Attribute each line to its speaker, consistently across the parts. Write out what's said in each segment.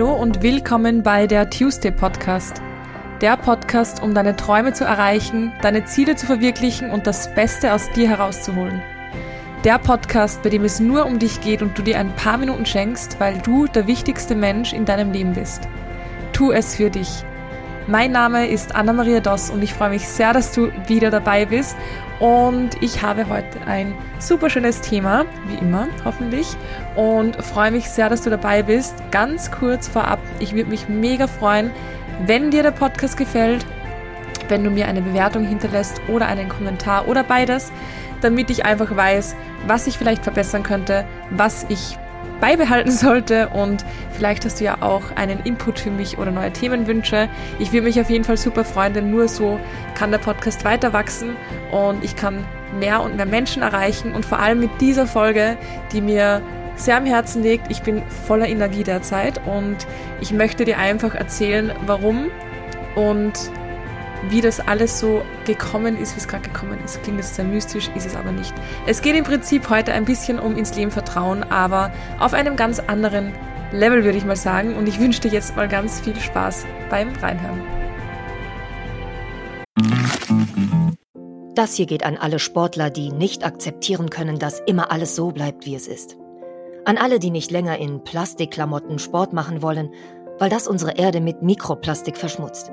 Speaker 1: Hallo und willkommen bei der Tuesday Podcast. Der Podcast, um deine Träume zu erreichen, deine Ziele zu verwirklichen und das Beste aus dir herauszuholen. Der Podcast, bei dem es nur um dich geht und du dir ein paar Minuten schenkst, weil du der wichtigste Mensch in deinem Leben bist. Tu es für dich. Mein Name ist Anna-Maria Doss und ich freue mich sehr, dass du wieder dabei bist. Und ich habe heute ein super schönes Thema, wie immer, hoffentlich. Und freue mich sehr, dass du dabei bist. Ganz kurz vorab, ich würde mich mega freuen, wenn dir der Podcast gefällt, wenn du mir eine Bewertung hinterlässt oder einen Kommentar oder beides, damit ich einfach weiß, was ich vielleicht verbessern könnte, was ich beibehalten sollte und vielleicht hast du ja auch einen Input für mich oder neue Themenwünsche. Ich würde mich auf jeden Fall super freuen, denn nur so kann der Podcast weiter wachsen und ich kann mehr und mehr Menschen erreichen und vor allem mit dieser Folge, die mir sehr am Herzen liegt. Ich bin voller Energie derzeit und ich möchte dir einfach erzählen, warum und wie das alles so gekommen ist, wie es gerade gekommen ist. Klingt jetzt sehr mystisch, ist es aber nicht. Es geht im Prinzip heute ein bisschen um ins Leben vertrauen, aber auf einem ganz anderen Level würde ich mal sagen. Und ich wünsche dir jetzt mal ganz viel Spaß beim Reinhören.
Speaker 2: Das hier geht an alle Sportler, die nicht akzeptieren können, dass immer alles so bleibt, wie es ist. An alle, die nicht länger in Plastikklamotten Sport machen wollen, weil das unsere Erde mit Mikroplastik verschmutzt.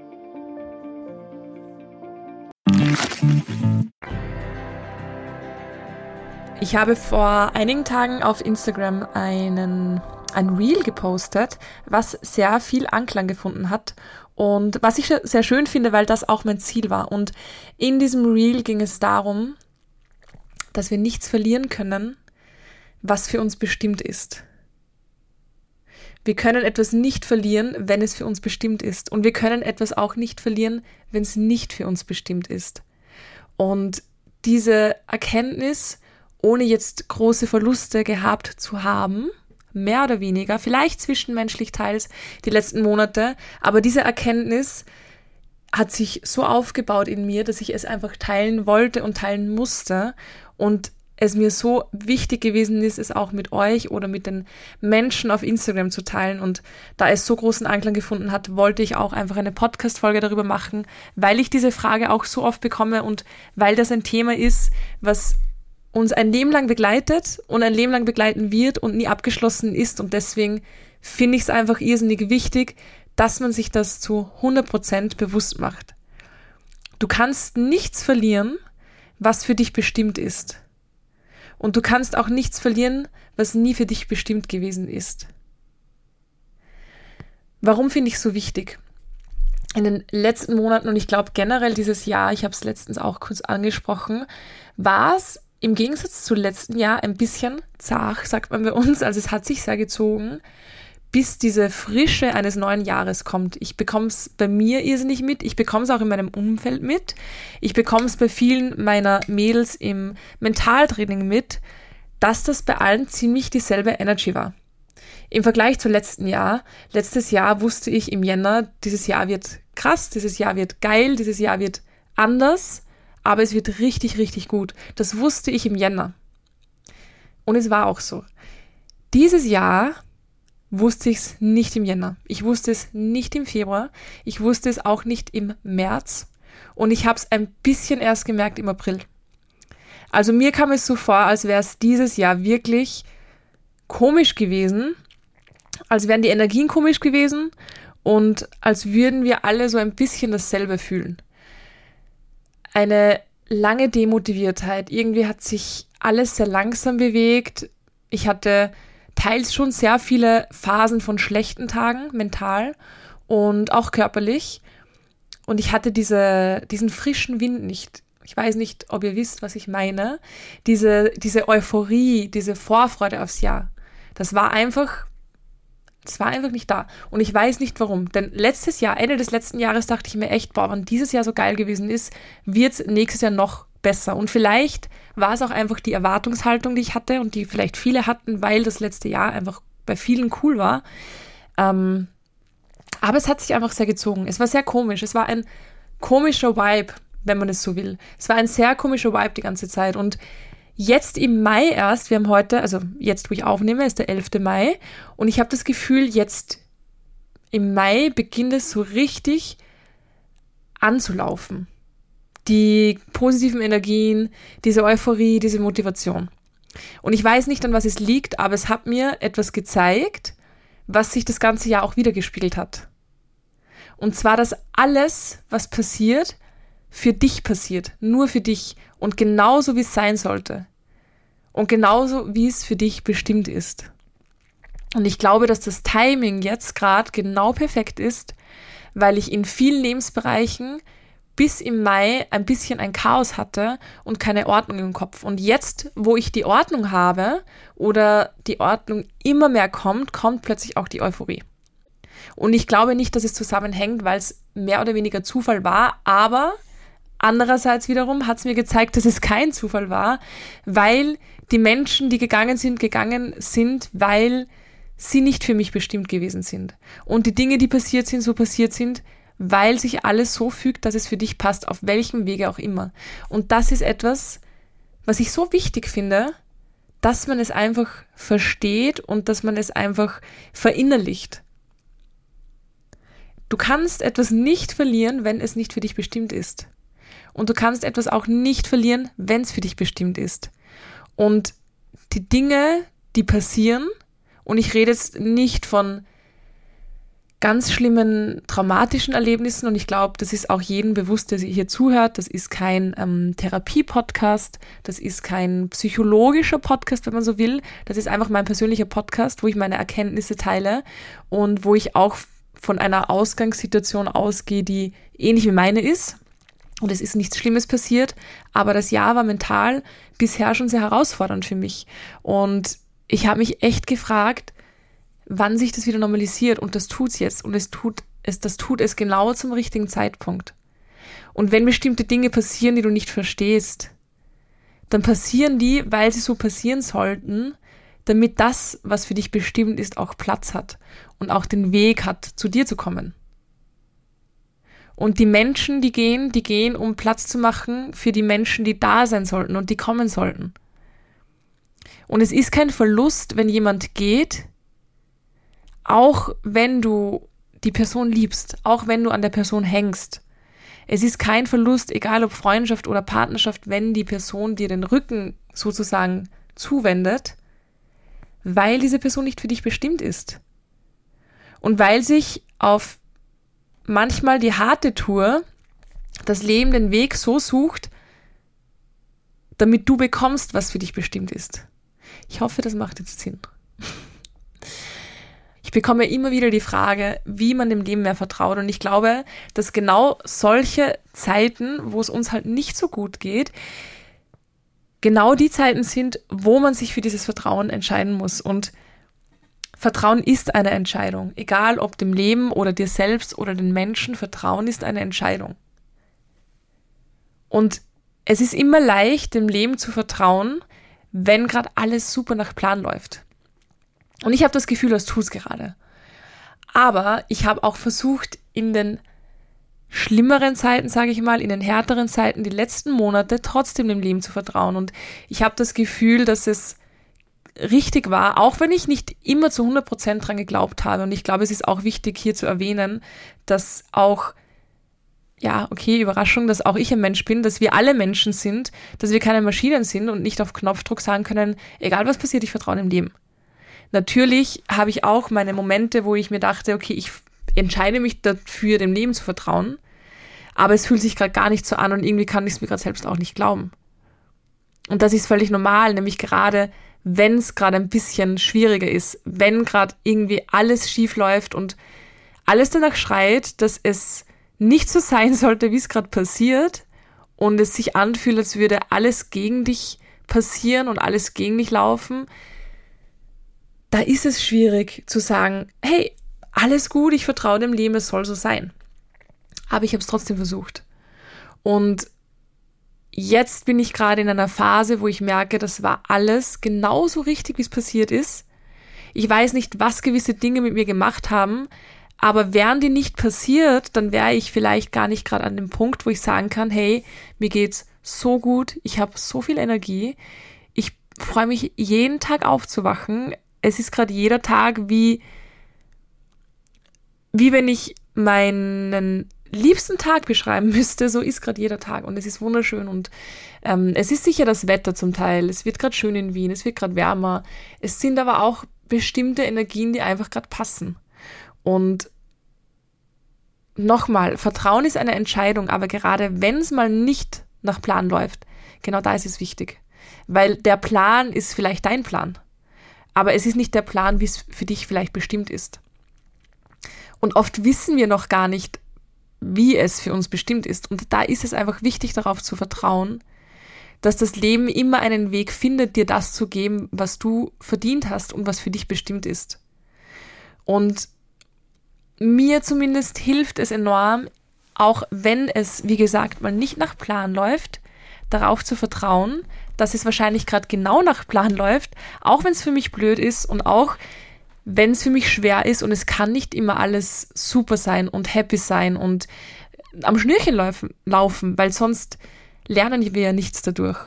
Speaker 1: Ich habe vor einigen Tagen auf Instagram einen, ein Reel gepostet, was sehr viel Anklang gefunden hat und was ich sehr schön finde, weil das auch mein Ziel war. Und in diesem Reel ging es darum, dass wir nichts verlieren können, was für uns bestimmt ist. Wir können etwas nicht verlieren, wenn es für uns bestimmt ist. Und wir können etwas auch nicht verlieren, wenn es nicht für uns bestimmt ist. Und diese Erkenntnis ohne jetzt große Verluste gehabt zu haben, mehr oder weniger, vielleicht zwischenmenschlich teils die letzten Monate, aber diese Erkenntnis hat sich so aufgebaut in mir, dass ich es einfach teilen wollte und teilen musste. Und es mir so wichtig gewesen ist, es auch mit euch oder mit den Menschen auf Instagram zu teilen. Und da es so großen Anklang gefunden hat, wollte ich auch einfach eine Podcast-Folge darüber machen, weil ich diese Frage auch so oft bekomme und weil das ein Thema ist, was uns ein Leben lang begleitet und ein Leben lang begleiten wird und nie abgeschlossen ist. Und deswegen finde ich es einfach irrsinnig wichtig, dass man sich das zu 100% bewusst macht. Du kannst nichts verlieren, was für dich bestimmt ist. Und du kannst auch nichts verlieren, was nie für dich bestimmt gewesen ist. Warum finde ich es so wichtig? In den letzten Monaten und ich glaube generell dieses Jahr, ich habe es letztens auch kurz angesprochen, war es im Gegensatz zu letzten Jahr ein bisschen zart, sagt man bei uns. Also es hat sich sehr gezogen, bis diese Frische eines neuen Jahres kommt. Ich bekomme es bei mir irrsinnig mit. Ich bekomme es auch in meinem Umfeld mit. Ich bekomme es bei vielen meiner Mädels im Mentaltraining mit, dass das bei allen ziemlich dieselbe Energy war. Im Vergleich zu letzten Jahr, letztes Jahr wusste ich im Jänner, dieses Jahr wird krass, dieses Jahr wird geil, dieses Jahr wird anders aber es wird richtig, richtig gut. Das wusste ich im Jänner. Und es war auch so. Dieses Jahr wusste ich es nicht im Jänner. Ich wusste es nicht im Februar. Ich wusste es auch nicht im März. Und ich habe es ein bisschen erst gemerkt im April. Also mir kam es so vor, als wäre es dieses Jahr wirklich komisch gewesen, als wären die Energien komisch gewesen und als würden wir alle so ein bisschen dasselbe fühlen eine lange Demotiviertheit. Irgendwie hat sich alles sehr langsam bewegt. Ich hatte teils schon sehr viele Phasen von schlechten Tagen, mental und auch körperlich. Und ich hatte diese, diesen frischen Wind nicht. Ich weiß nicht, ob ihr wisst, was ich meine. Diese, diese Euphorie, diese Vorfreude aufs Jahr. Das war einfach Das war einfach nicht da. Und ich weiß nicht warum. Denn letztes Jahr, Ende des letzten Jahres, dachte ich mir echt, boah, wenn dieses Jahr so geil gewesen ist, wird es nächstes Jahr noch besser. Und vielleicht war es auch einfach die Erwartungshaltung, die ich hatte und die vielleicht viele hatten, weil das letzte Jahr einfach bei vielen cool war. Ähm, aber es hat sich einfach sehr gezogen. Es war sehr komisch. Es war ein komischer Vibe, wenn man es so will. Es war ein sehr komischer Vibe die ganze Zeit. Und jetzt im Mai erst, wir haben heute, also jetzt, wo ich aufnehme, ist der 11. Mai. Und ich habe das Gefühl, jetzt im Mai beginnt es so richtig anzulaufen. Die positiven Energien, diese Euphorie, diese Motivation. Und ich weiß nicht, an was es liegt, aber es hat mir etwas gezeigt, was sich das ganze Jahr auch wiedergespiegelt hat. Und zwar, dass alles, was passiert, für dich passiert, nur für dich und genauso wie es sein sollte. Und genauso wie es für dich bestimmt ist. Und ich glaube, dass das Timing jetzt gerade genau perfekt ist, weil ich in vielen Lebensbereichen bis im Mai ein bisschen ein Chaos hatte und keine Ordnung im Kopf. Und jetzt, wo ich die Ordnung habe oder die Ordnung immer mehr kommt, kommt plötzlich auch die Euphorie. Und ich glaube nicht, dass es zusammenhängt, weil es mehr oder weniger Zufall war, aber andererseits wiederum hat es mir gezeigt, dass es kein Zufall war, weil die Menschen, die gegangen sind, gegangen sind, weil sie nicht für mich bestimmt gewesen sind. Und die Dinge, die passiert sind, so passiert sind, weil sich alles so fügt, dass es für dich passt, auf welchem Wege auch immer. Und das ist etwas, was ich so wichtig finde, dass man es einfach versteht und dass man es einfach verinnerlicht. Du kannst etwas nicht verlieren, wenn es nicht für dich bestimmt ist. Und du kannst etwas auch nicht verlieren, wenn es für dich bestimmt ist. Und die Dinge, die passieren, und ich rede jetzt nicht von ganz schlimmen traumatischen Erlebnissen und ich glaube, das ist auch jedem bewusst, der hier zuhört. Das ist kein ähm, Therapie-Podcast, das ist kein psychologischer Podcast, wenn man so will. Das ist einfach mein persönlicher Podcast, wo ich meine Erkenntnisse teile und wo ich auch von einer Ausgangssituation ausgehe, die ähnlich wie meine ist. Und es ist nichts Schlimmes passiert, aber das Jahr war mental bisher schon sehr herausfordernd für mich. Und ich habe mich echt gefragt, wann sich das wieder normalisiert und das tut's jetzt und es tut es, das tut es genau zum richtigen Zeitpunkt. Und wenn bestimmte Dinge passieren, die du nicht verstehst, dann passieren die, weil sie so passieren sollten, damit das, was für dich bestimmt ist, auch Platz hat und auch den Weg hat, zu dir zu kommen. Und die Menschen, die gehen, die gehen, um Platz zu machen für die Menschen, die da sein sollten und die kommen sollten. Und es ist kein Verlust, wenn jemand geht, auch wenn du die Person liebst, auch wenn du an der Person hängst. Es ist kein Verlust, egal ob Freundschaft oder Partnerschaft, wenn die Person dir den Rücken sozusagen zuwendet, weil diese Person nicht für dich bestimmt ist. Und weil sich auf manchmal die harte Tour das Leben den Weg so sucht, damit du bekommst, was für dich bestimmt ist. Ich hoffe, das macht jetzt Sinn. Ich bekomme immer wieder die Frage, wie man dem Leben mehr vertraut. Und ich glaube, dass genau solche Zeiten, wo es uns halt nicht so gut geht, genau die Zeiten sind, wo man sich für dieses Vertrauen entscheiden muss. Und Vertrauen ist eine Entscheidung. Egal ob dem Leben oder dir selbst oder den Menschen, Vertrauen ist eine Entscheidung. Und es ist immer leicht, dem Leben zu vertrauen, wenn gerade alles super nach Plan läuft. Und ich habe das Gefühl, das tut es gerade. Aber ich habe auch versucht, in den schlimmeren Zeiten, sage ich mal, in den härteren Zeiten, die letzten Monate trotzdem dem Leben zu vertrauen. Und ich habe das Gefühl, dass es richtig war, auch wenn ich nicht immer zu 100 Prozent dran geglaubt habe. Und ich glaube, es ist auch wichtig hier zu erwähnen, dass auch ja, okay, Überraschung, dass auch ich ein Mensch bin, dass wir alle Menschen sind, dass wir keine Maschinen sind und nicht auf Knopfdruck sagen können, egal was passiert, ich vertraue dem Leben. Natürlich habe ich auch meine Momente, wo ich mir dachte, okay, ich entscheide mich dafür, dem Leben zu vertrauen, aber es fühlt sich gerade gar nicht so an und irgendwie kann ich es mir gerade selbst auch nicht glauben. Und das ist völlig normal, nämlich gerade wenn es gerade ein bisschen schwieriger ist, wenn gerade irgendwie alles schief läuft und alles danach schreit, dass es nicht so sein sollte, wie es gerade passiert und es sich anfühlt, als würde alles gegen dich passieren und alles gegen dich laufen, da ist es schwierig zu sagen, hey, alles gut, ich vertraue dem Leben, es soll so sein. Aber ich habe es trotzdem versucht. Und jetzt bin ich gerade in einer Phase, wo ich merke, das war alles genauso richtig, wie es passiert ist. Ich weiß nicht, was gewisse Dinge mit mir gemacht haben, aber wären die nicht passiert, dann wäre ich vielleicht gar nicht gerade an dem Punkt, wo ich sagen kann, hey, mir geht's so gut, ich habe so viel Energie, ich freue mich jeden Tag aufzuwachen. Es ist gerade jeder Tag wie wie wenn ich meinen liebsten Tag beschreiben müsste, so ist gerade jeder Tag und es ist wunderschön und ähm, es ist sicher das Wetter zum Teil. Es wird gerade schön in Wien, es wird gerade wärmer. Es sind aber auch bestimmte Energien, die einfach gerade passen. Und nochmal, Vertrauen ist eine Entscheidung, aber gerade wenn es mal nicht nach Plan läuft, genau da ist es wichtig. Weil der Plan ist vielleicht dein Plan, aber es ist nicht der Plan, wie es für dich vielleicht bestimmt ist. Und oft wissen wir noch gar nicht, wie es für uns bestimmt ist. Und da ist es einfach wichtig, darauf zu vertrauen, dass das Leben immer einen Weg findet, dir das zu geben, was du verdient hast und was für dich bestimmt ist. Und mir zumindest hilft es enorm, auch wenn es, wie gesagt, mal nicht nach Plan läuft, darauf zu vertrauen, dass es wahrscheinlich gerade genau nach Plan läuft, auch wenn es für mich blöd ist und auch wenn es für mich schwer ist und es kann nicht immer alles super sein und happy sein und am Schnürchen laufen, laufen weil sonst lernen wir ja nichts dadurch.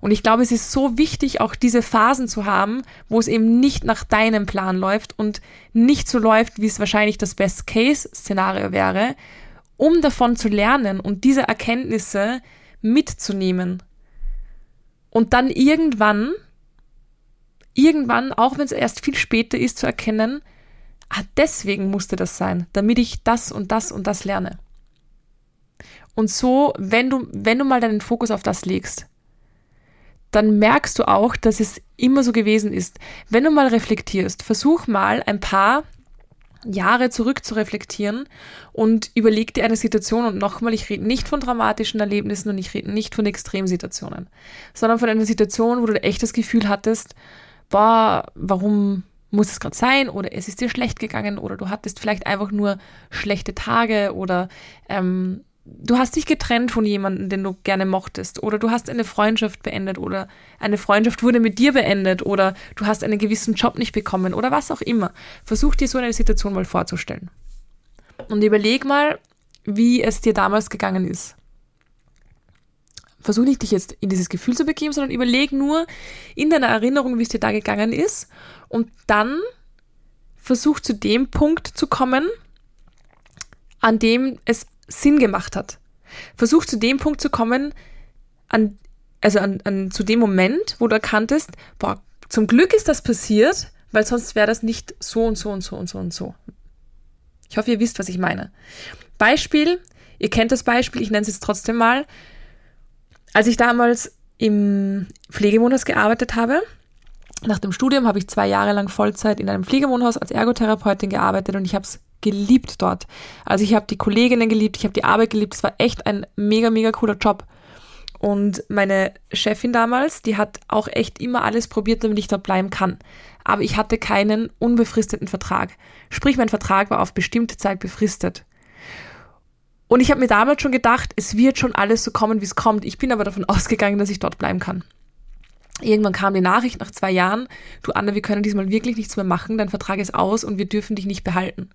Speaker 1: Und ich glaube, es ist so wichtig, auch diese Phasen zu haben, wo es eben nicht nach deinem Plan läuft und nicht so läuft, wie es wahrscheinlich das Best-Case-Szenario wäre, um davon zu lernen und diese Erkenntnisse mitzunehmen. Und dann irgendwann irgendwann, auch wenn es erst viel später ist, zu erkennen, ah, deswegen musste das sein, damit ich das und das und das lerne. Und so, wenn du, wenn du mal deinen Fokus auf das legst, dann merkst du auch, dass es immer so gewesen ist. Wenn du mal reflektierst, versuch mal ein paar Jahre zurück zu reflektieren und überleg dir eine Situation und nochmal, ich rede nicht von dramatischen Erlebnissen und ich rede nicht von Extremsituationen, sondern von einer Situation, wo du echt das Gefühl hattest, boah, warum muss es gerade sein oder es ist dir schlecht gegangen oder du hattest vielleicht einfach nur schlechte Tage oder ähm, du hast dich getrennt von jemandem, den du gerne mochtest oder du hast eine Freundschaft beendet oder eine Freundschaft wurde mit dir beendet oder du hast einen gewissen Job nicht bekommen oder was auch immer. Versuch dir so eine Situation mal vorzustellen. Und überleg mal, wie es dir damals gegangen ist versuch nicht, dich jetzt in dieses Gefühl zu begeben, sondern überleg nur in deiner Erinnerung, wie es dir da gegangen ist und dann versuch zu dem Punkt zu kommen, an dem es Sinn gemacht hat. Versuch zu dem Punkt zu kommen, an, also an, an, zu dem Moment, wo du erkanntest, boah, zum Glück ist das passiert, weil sonst wäre das nicht so und so und so und so und so. Ich hoffe, ihr wisst, was ich meine. Beispiel, ihr kennt das Beispiel, ich nenne es jetzt trotzdem mal. Als ich damals im Pflegewohnhaus gearbeitet habe, nach dem Studium habe ich zwei Jahre lang Vollzeit in einem Pflegewohnhaus als Ergotherapeutin gearbeitet und ich habe es geliebt dort. Also ich habe die Kolleginnen geliebt, ich habe die Arbeit geliebt. Es war echt ein mega, mega cooler Job. Und meine Chefin damals, die hat auch echt immer alles probiert, damit ich dort bleiben kann. Aber ich hatte keinen unbefristeten Vertrag. Sprich, mein Vertrag war auf bestimmte Zeit befristet. Und ich habe mir damals schon gedacht, es wird schon alles so kommen, wie es kommt. Ich bin aber davon ausgegangen, dass ich dort bleiben kann. Irgendwann kam die Nachricht nach zwei Jahren, du Anna, wir können diesmal wirklich nichts mehr machen, dein Vertrag ist aus und wir dürfen dich nicht behalten.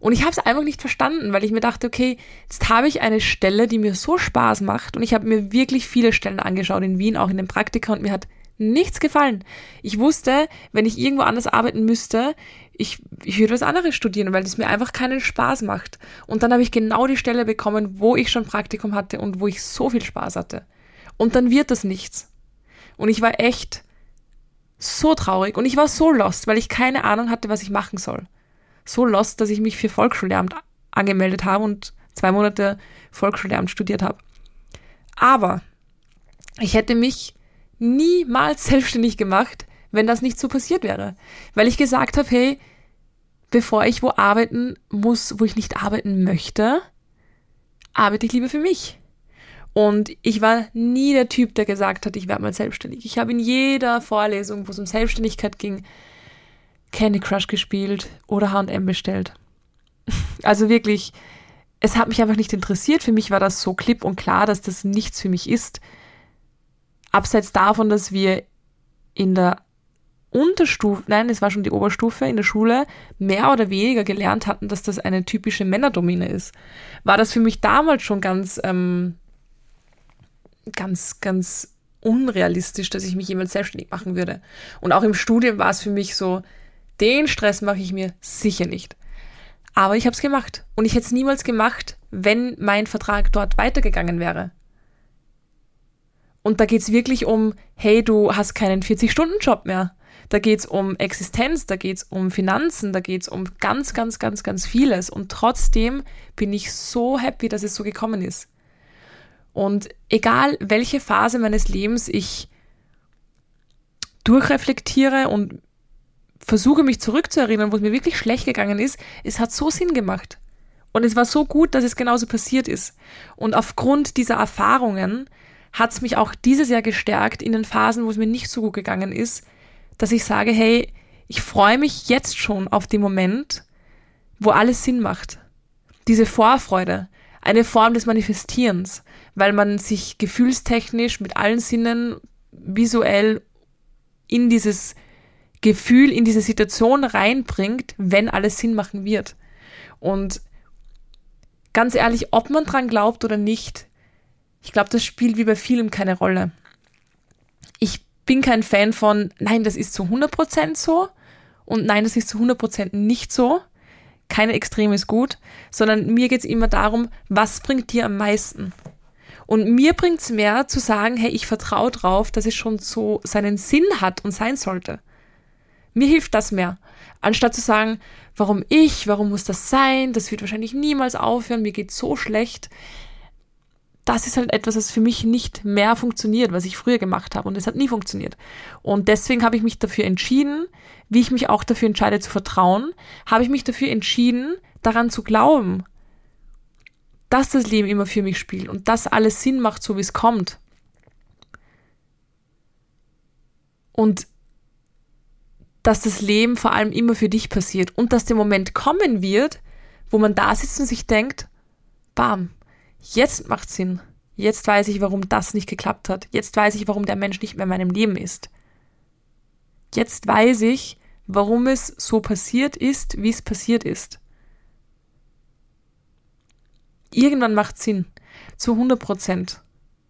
Speaker 1: Und ich habe es einfach nicht verstanden, weil ich mir dachte, okay, jetzt habe ich eine Stelle, die mir so Spaß macht und ich habe mir wirklich viele Stellen angeschaut in Wien, auch in den Praktika und mir hat nichts gefallen. Ich wusste, wenn ich irgendwo anders arbeiten müsste, ich, ich würde was anderes studieren, weil es mir einfach keinen Spaß macht. Und dann habe ich genau die Stelle bekommen, wo ich schon Praktikum hatte und wo ich so viel Spaß hatte. Und dann wird das nichts. Und ich war echt so traurig und ich war so lost, weil ich keine Ahnung hatte, was ich machen soll. So lost, dass ich mich für Volksschullehramt angemeldet habe und zwei Monate Volksschullehramt studiert habe. Aber ich hätte mich niemals selbstständig gemacht, wenn das nicht so passiert wäre. Weil ich gesagt habe, hey, bevor ich wo arbeiten muss, wo ich nicht arbeiten möchte, arbeite ich lieber für mich. Und ich war nie der Typ, der gesagt hat, ich werde mal selbstständig. Ich habe in jeder Vorlesung, wo es um Selbstständigkeit ging, Candy Crush gespielt oder H&M bestellt. Also wirklich, es hat mich einfach nicht interessiert. Für mich war das so klipp und klar, dass das nichts für mich ist. Abseits davon, dass wir in der Unterstufe, nein, es war schon die Oberstufe in der Schule, mehr oder weniger gelernt hatten, dass das eine typische Männerdomine ist, war das für mich damals schon ganz, ähm, ganz, ganz unrealistisch, dass ich mich jemals selbstständig machen würde. Und auch im Studium war es für mich so, den Stress mache ich mir sicher nicht. Aber ich habe es gemacht. Und ich hätte es niemals gemacht, wenn mein Vertrag dort weitergegangen wäre. Und da geht's wirklich um, hey, du hast keinen 40-Stunden-Job mehr. Da geht's um Existenz, da geht's um Finanzen, da geht's um ganz, ganz, ganz, ganz vieles. Und trotzdem bin ich so happy, dass es so gekommen ist. Und egal, welche Phase meines Lebens ich durchreflektiere und versuche mich zurückzuerinnern, wo es mir wirklich schlecht gegangen ist, es hat so Sinn gemacht. Und es war so gut, dass es genauso passiert ist. Und aufgrund dieser Erfahrungen hat es mich auch dieses Jahr gestärkt in den Phasen, wo es mir nicht so gut gegangen ist, dass ich sage, hey, ich freue mich jetzt schon auf den Moment, wo alles Sinn macht. Diese Vorfreude, eine Form des Manifestierens, weil man sich gefühlstechnisch mit allen Sinnen visuell in dieses Gefühl, in diese Situation reinbringt, wenn alles Sinn machen wird. Und ganz ehrlich, ob man dran glaubt oder nicht, ich glaube, das spielt wie bei vielem keine Rolle. Ich bin kein Fan von, nein, das ist zu 100% so und nein, das ist zu 100% nicht so. Keine Extrem ist gut, sondern mir geht's immer darum, was bringt dir am meisten? Und mir bringt's mehr zu sagen, hey, ich vertraue drauf, dass es schon so seinen Sinn hat und sein sollte. Mir hilft das mehr. Anstatt zu sagen, warum ich, warum muss das sein, das wird wahrscheinlich niemals aufhören, mir geht so schlecht das ist halt etwas, was für mich nicht mehr funktioniert, was ich früher gemacht habe und es hat nie funktioniert. Und deswegen habe ich mich dafür entschieden, wie ich mich auch dafür entscheide zu vertrauen, habe ich mich dafür entschieden, daran zu glauben, dass das Leben immer für mich spielt und dass alles Sinn macht, so wie es kommt. Und dass das Leben vor allem immer für dich passiert und dass der Moment kommen wird, wo man da sitzt und sich denkt, bam, Jetzt macht Sinn. Jetzt weiß ich, warum das nicht geklappt hat. Jetzt weiß ich, warum der Mensch nicht mehr in meinem Leben ist. Jetzt weiß ich, warum es so passiert ist, wie es passiert ist. Irgendwann macht Sinn. Zu 100 Prozent.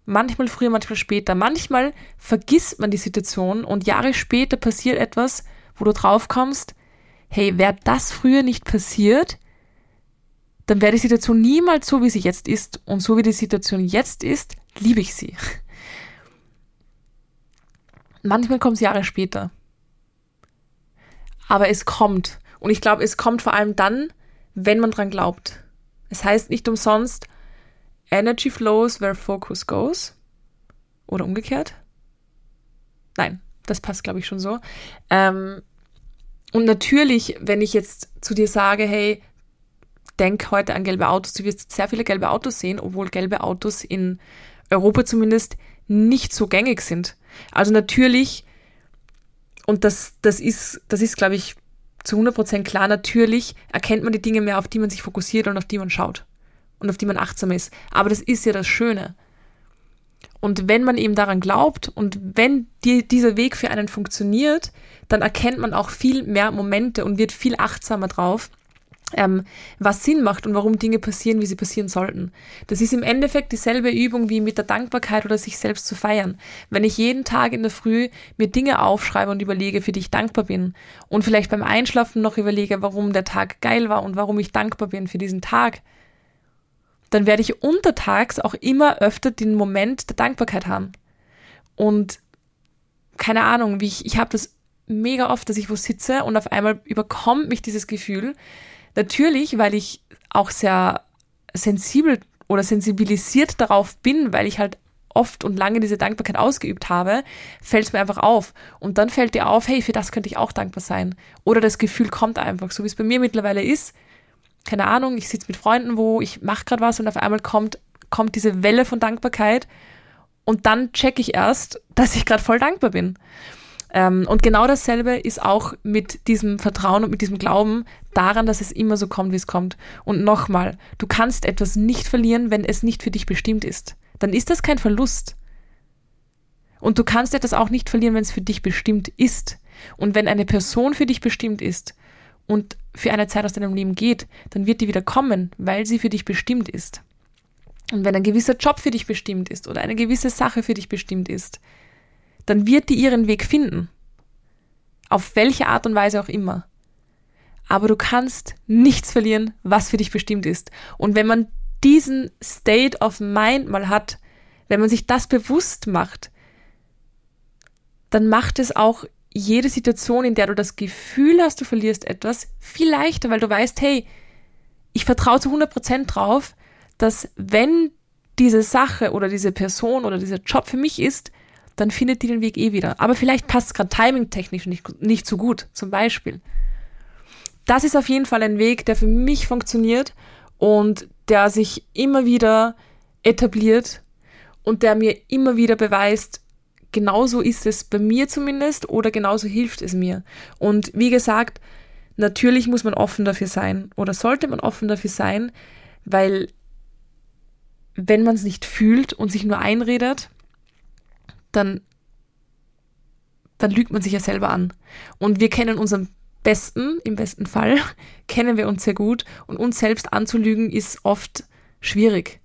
Speaker 1: Manchmal früher, manchmal später. Manchmal vergisst man die Situation und Jahre später passiert etwas, wo du drauf kommst, hey, wäre das früher nicht passiert, dann wäre die Situation niemals so, wie sie jetzt ist. Und so wie die Situation jetzt ist, liebe ich sie. Manchmal kommt es Jahre später. Aber es kommt. Und ich glaube, es kommt vor allem dann, wenn man dran glaubt. Es heißt nicht umsonst, Energy flows where focus goes. Oder umgekehrt. Nein, das passt, glaube ich, schon so. Ähm, und natürlich, wenn ich jetzt zu dir sage, hey, denk heute an gelbe Autos. Du wirst sehr viele gelbe Autos sehen, obwohl gelbe Autos in Europa zumindest nicht so gängig sind. Also natürlich, und das, das ist, das ist, glaube ich, zu 100% klar, natürlich erkennt man die Dinge mehr, auf die man sich fokussiert und auf die man schaut und auf die man achtsam ist. Aber das ist ja das Schöne. Und wenn man eben daran glaubt und wenn die, dieser Weg für einen funktioniert, dann erkennt man auch viel mehr Momente und wird viel achtsamer drauf, ähm, was Sinn macht und warum Dinge passieren, wie sie passieren sollten. Das ist im Endeffekt dieselbe Übung wie mit der Dankbarkeit oder sich selbst zu feiern. Wenn ich jeden Tag in der Früh mir Dinge aufschreibe und überlege, für die ich dankbar bin und vielleicht beim Einschlafen noch überlege, warum der Tag geil war und warum ich dankbar bin für diesen Tag, dann werde ich untertags auch immer öfter den Moment der Dankbarkeit haben. Und keine Ahnung, wie ich, ich habe das mega oft, dass ich wo sitze und auf einmal überkommt mich dieses Gefühl, Natürlich, weil ich auch sehr sensibel oder sensibilisiert darauf bin, weil ich halt oft und lange diese Dankbarkeit ausgeübt habe, fällt es mir einfach auf. Und dann fällt dir auf, hey, für das könnte ich auch dankbar sein. Oder das Gefühl kommt einfach, so wie es bei mir mittlerweile ist. Keine Ahnung, ich sitze mit Freunden wo, ich mache gerade was und auf einmal kommt, kommt diese Welle von Dankbarkeit und dann checke ich erst, dass ich gerade voll dankbar bin. Ähm, und genau dasselbe ist auch mit diesem Vertrauen und mit diesem Glauben daran, dass es immer so kommt, wie es kommt. Und nochmal, du kannst etwas nicht verlieren, wenn es nicht für dich bestimmt ist. Dann ist das kein Verlust. Und du kannst etwas auch nicht verlieren, wenn es für dich bestimmt ist. Und wenn eine Person für dich bestimmt ist und für eine Zeit aus deinem Leben geht, dann wird die wieder kommen, weil sie für dich bestimmt ist. Und wenn ein gewisser Job für dich bestimmt ist oder eine gewisse Sache für dich bestimmt ist, dann wird die ihren Weg finden. Auf welche Art und Weise auch immer. Aber du kannst nichts verlieren, was für dich bestimmt ist. Und wenn man diesen State of Mind mal hat, wenn man sich das bewusst macht, dann macht es auch jede Situation, in der du das Gefühl hast, du verlierst etwas, viel leichter, weil du weißt, hey, ich vertraue zu 100% drauf, dass wenn diese Sache oder diese Person oder dieser Job für mich ist, dann findet die den Weg eh wieder. Aber vielleicht passt es gerade timingtechnisch nicht, nicht so gut, zum Beispiel. Das ist auf jeden Fall ein Weg, der für mich funktioniert und der sich immer wieder etabliert und der mir immer wieder beweist, genauso ist es bei mir zumindest oder genauso hilft es mir. Und wie gesagt, natürlich muss man offen dafür sein oder sollte man offen dafür sein, weil wenn man es nicht fühlt und sich nur einredet, dann, dann lügt man sich ja selber an. Und wir kennen unseren Besten, im besten Fall, kennen wir uns sehr gut und uns selbst anzulügen ist oft schwierig.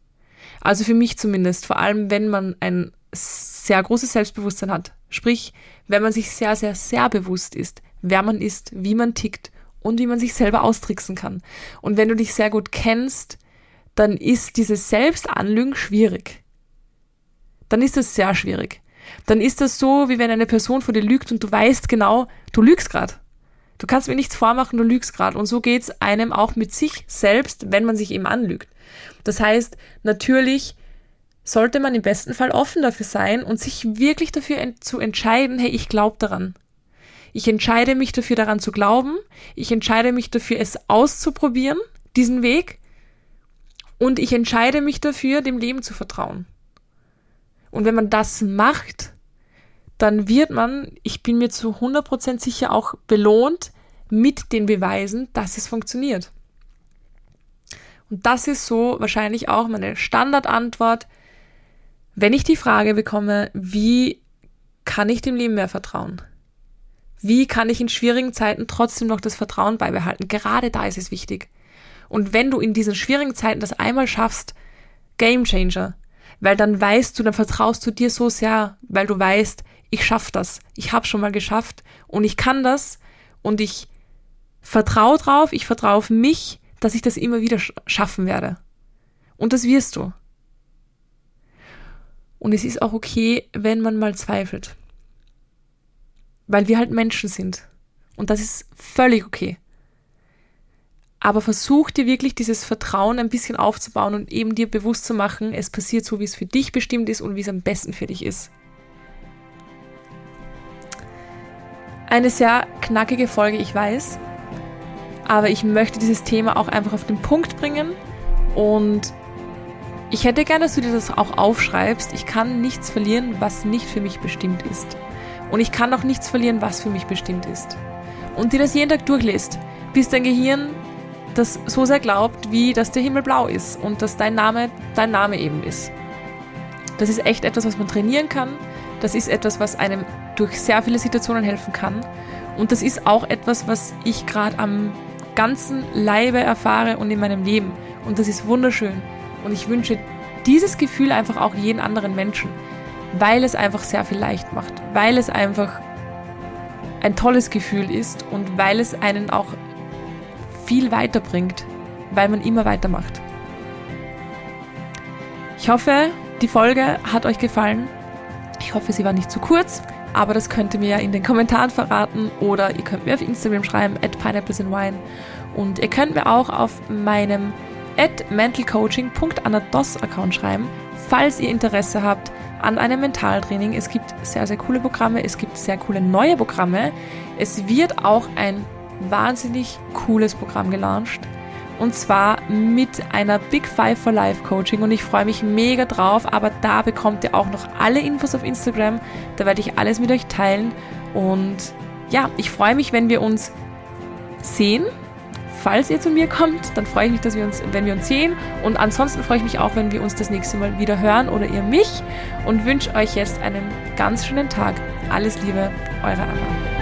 Speaker 1: Also für mich zumindest, vor allem wenn man ein sehr großes Selbstbewusstsein hat. Sprich, wenn man sich sehr, sehr, sehr bewusst ist, wer man ist, wie man tickt und wie man sich selber austricksen kann. Und wenn du dich sehr gut kennst, dann ist dieses Selbstanlügen schwierig. Dann ist es sehr schwierig. Dann ist das so, wie wenn eine Person vor dir lügt und du weißt genau, du lügst gerade. Du kannst mir nichts vormachen, du lügst gerade. Und so geht's einem auch mit sich selbst, wenn man sich eben anlügt. Das heißt, natürlich sollte man im besten Fall offen dafür sein und sich wirklich dafür zu entscheiden, hey, ich glaube daran. Ich entscheide mich dafür daran zu glauben, ich entscheide mich dafür, es auszuprobieren, diesen Weg, und ich entscheide mich dafür, dem Leben zu vertrauen. Und wenn man das macht, dann wird man, ich bin mir zu 100% sicher, auch belohnt mit den Beweisen, dass es funktioniert. Und das ist so wahrscheinlich auch meine Standardantwort, wenn ich die Frage bekomme, wie kann ich dem Leben mehr vertrauen? Wie kann ich in schwierigen Zeiten trotzdem noch das Vertrauen beibehalten? Gerade da ist es wichtig. Und wenn du in diesen schwierigen Zeiten das einmal schaffst, Game Changer, weil dann weißt du, dann vertraust du dir so sehr, weil du weißt, ich schaff das, ich habe schon mal geschafft und ich kann das und ich vertraue drauf, ich vertraue auf mich, dass ich das immer wieder schaffen werde. Und das wirst du. Und es ist auch okay, wenn man mal zweifelt. Weil wir halt Menschen sind. Und das ist völlig okay. Aber versuch dir wirklich dieses Vertrauen ein bisschen aufzubauen und eben dir bewusst zu machen, es passiert so, wie es für dich bestimmt ist und wie es am besten für dich ist. Eine sehr knackige Folge, ich weiß. Aber ich möchte dieses Thema auch einfach auf den Punkt bringen und ich hätte gerne, dass du dir das auch aufschreibst. Ich kann nichts verlieren, was nicht für mich bestimmt ist. Und ich kann auch nichts verlieren, was für mich bestimmt ist. Und dir das jeden Tag durchlässt, bis dein Gehirn das so sehr glaubt, wie dass der Himmel blau ist und dass dein Name dein Name eben ist. Das ist echt etwas, was man trainieren kann. Das ist etwas, was einem durch sehr viele Situationen helfen kann. Und das ist auch etwas, was ich gerade am ganzen Leibe erfahre und in meinem Leben. Und das ist wunderschön. Und ich wünsche dieses Gefühl einfach auch jeden anderen Menschen, weil es einfach sehr viel leicht macht, weil es einfach ein tolles Gefühl ist und weil es einen auch viel weiterbringt, weil man immer weitermacht. Ich hoffe, die Folge hat euch gefallen. Ich hoffe, sie war nicht zu kurz, aber das könnt ihr mir ja in den Kommentaren verraten oder ihr könnt mir auf Instagram schreiben, at pineapplesandwine. Und ihr könnt mir auch auf meinem at mentalcoaching.anados-Account schreiben, falls ihr Interesse habt an einem Mentaltraining. Es gibt sehr, sehr coole Programme, es gibt sehr coole neue Programme. Es wird auch ein wahnsinnig cooles Programm gelauncht. Und zwar mit einer Big Five for Life Coaching und ich freue mich mega drauf, aber da bekommt ihr auch noch alle Infos auf Instagram. Da werde ich alles mit euch teilen Und ja, ich freue mich, wenn wir uns sehen. Falls ihr zu mir kommt, dann freue ich mich, dass wir uns, wenn wir uns sehen. Und ansonsten freue ich mich auch, wenn wir uns das nächste Mal wieder hören oder ihr mich. Und wünsche euch jetzt einen ganz schönen Tag. Alles Liebe, eure Anna.